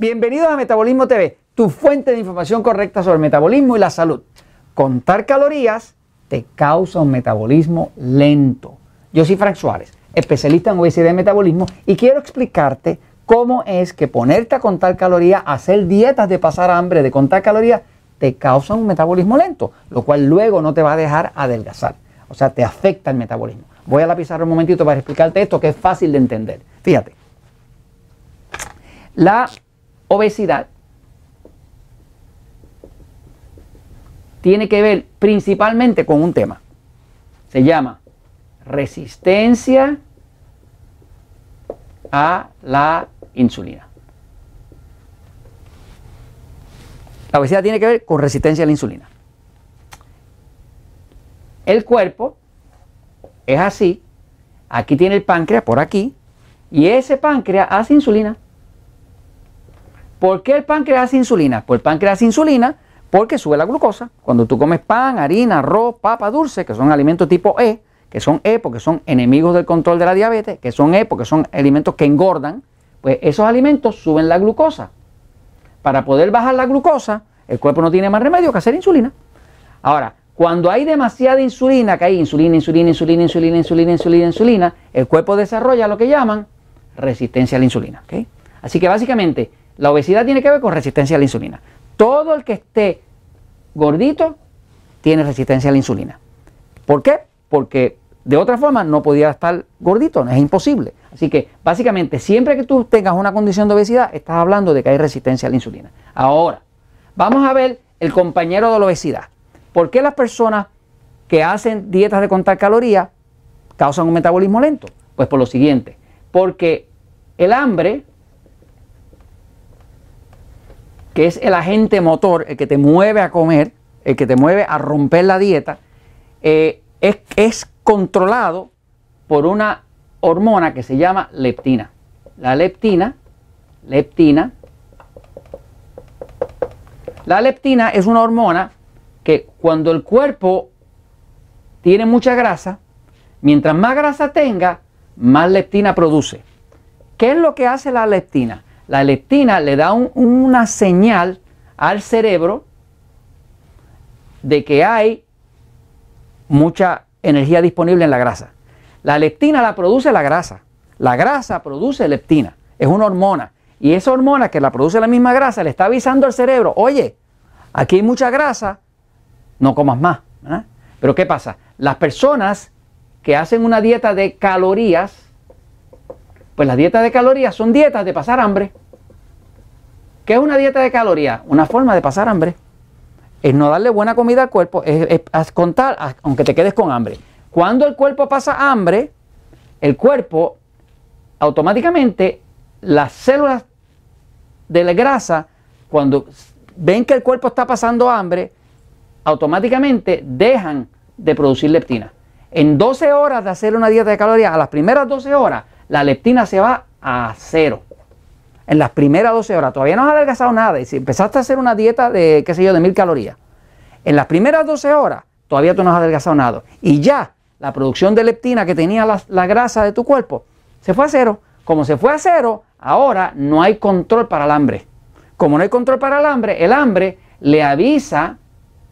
Bienvenidos a Metabolismo TV, tu fuente de información correcta sobre metabolismo y la salud. Contar calorías te causa un metabolismo lento. Yo soy Frank Suárez, especialista en obesidad y metabolismo, y quiero explicarte cómo es que ponerte a contar calorías, hacer dietas de pasar hambre, de contar calorías, te causa un metabolismo lento, lo cual luego no te va a dejar adelgazar. O sea, te afecta el metabolismo. Voy a la pizarra un momentito para explicarte esto que es fácil de entender. Fíjate. La obesidad tiene que ver principalmente con un tema. Se llama resistencia a la insulina. La obesidad tiene que ver con resistencia a la insulina. El cuerpo es así. Aquí tiene el páncreas por aquí. Y ese páncreas hace insulina. ¿Por qué el páncreas hace insulina? Pues el páncreas hace insulina porque sube la glucosa. Cuando tú comes pan, harina, arroz, papa dulce, que son alimentos tipo E, que son E porque son enemigos del control de la diabetes, que son E porque son alimentos que engordan, pues esos alimentos suben la glucosa. Para poder bajar la glucosa, el cuerpo no tiene más remedio que hacer insulina. Ahora, cuando hay demasiada insulina, que hay insulina, insulina, insulina, insulina, insulina, insulina, insulina, el cuerpo desarrolla lo que llaman resistencia a la insulina. Así que básicamente, la obesidad tiene que ver con resistencia a la insulina. Todo el que esté gordito tiene resistencia a la insulina. ¿Por qué? Porque de otra forma no podía estar gordito, es imposible. Así que básicamente siempre que tú tengas una condición de obesidad, estás hablando de que hay resistencia a la insulina. Ahora, vamos a ver el compañero de la obesidad. ¿Por qué las personas que hacen dietas de contar calorías causan un metabolismo lento? Pues por lo siguiente, porque el hambre que es el agente motor, el que te mueve a comer, el que te mueve a romper la dieta, eh, es, es controlado por una hormona que se llama leptina. La leptina, leptina, la leptina es una hormona que cuando el cuerpo tiene mucha grasa, mientras más grasa tenga, más leptina produce. ¿Qué es lo que hace la leptina? La leptina le da una señal al cerebro de que hay mucha energía disponible en la grasa. La leptina la produce la grasa. La grasa produce leptina. Es una hormona. Y esa hormona que la produce la misma grasa le está avisando al cerebro, oye, aquí hay mucha grasa, no comas más. Pero ¿qué pasa? Las personas que hacen una dieta de calorías, pues las dietas de calorías son dietas de pasar hambre. ¿Qué es una dieta de calorías? Una forma de pasar hambre. Es no darle buena comida al cuerpo, es, contar, aunque te quedes con hambre. Cuando el cuerpo pasa hambre, el cuerpo automáticamente, las células de la grasa, cuando ven que el cuerpo está pasando hambre, automáticamente dejan de producir leptina. En 12 horas de hacer una dieta de calorías, a las primeras 12 horas, la leptina se va a cero. En las primeras 12 horas todavía no has adelgazado nada. Y si empezaste a hacer una dieta de, qué sé yo, de mil calorías, en las primeras 12 horas todavía tú no has adelgazado nada. Y ya la producción de leptina que tenía la, grasa de tu cuerpo se fue a cero. Como se fue a cero, ahora no hay control para el hambre. Como no hay control para el hambre, el hambre le avisa,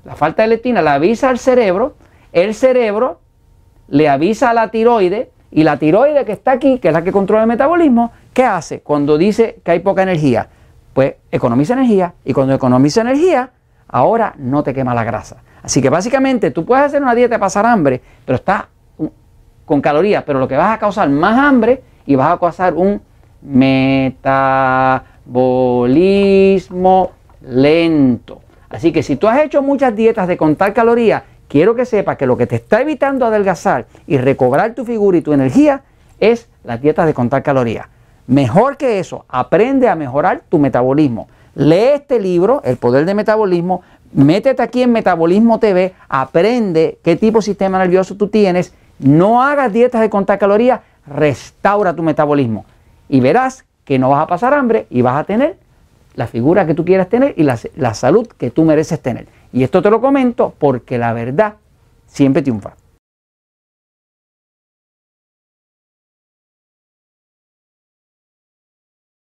la falta de leptina le avisa al cerebro, el cerebro le avisa a la tiroide y la tiroide que está aquí, que es la que controla el metabolismo, ¿qué hace cuando dice que hay poca energía? Pues economiza energía y cuando economiza energía, ahora no te quema la grasa. Así que básicamente tú puedes hacer una dieta de pasar hambre, pero está con calorías, pero lo que vas a causar más hambre y vas a causar un metabolismo lento. Así que si tú has hecho muchas dietas de contar calorías quiero que sepas que lo que te está evitando adelgazar y recobrar tu figura y tu energía es la dieta de contar calorías. Mejor que eso, aprende a mejorar tu metabolismo. Lee este libro, El Poder del Metabolismo, métete aquí en Metabolismo TV, aprende qué tipo de sistema nervioso tú tienes, no hagas dietas de contar calorías, restaura tu metabolismo y verás que no vas a pasar hambre y vas a tener la figura que tú quieras tener y la, la salud que tú mereces tener. Y esto te lo comento porque la verdad siempre triunfa.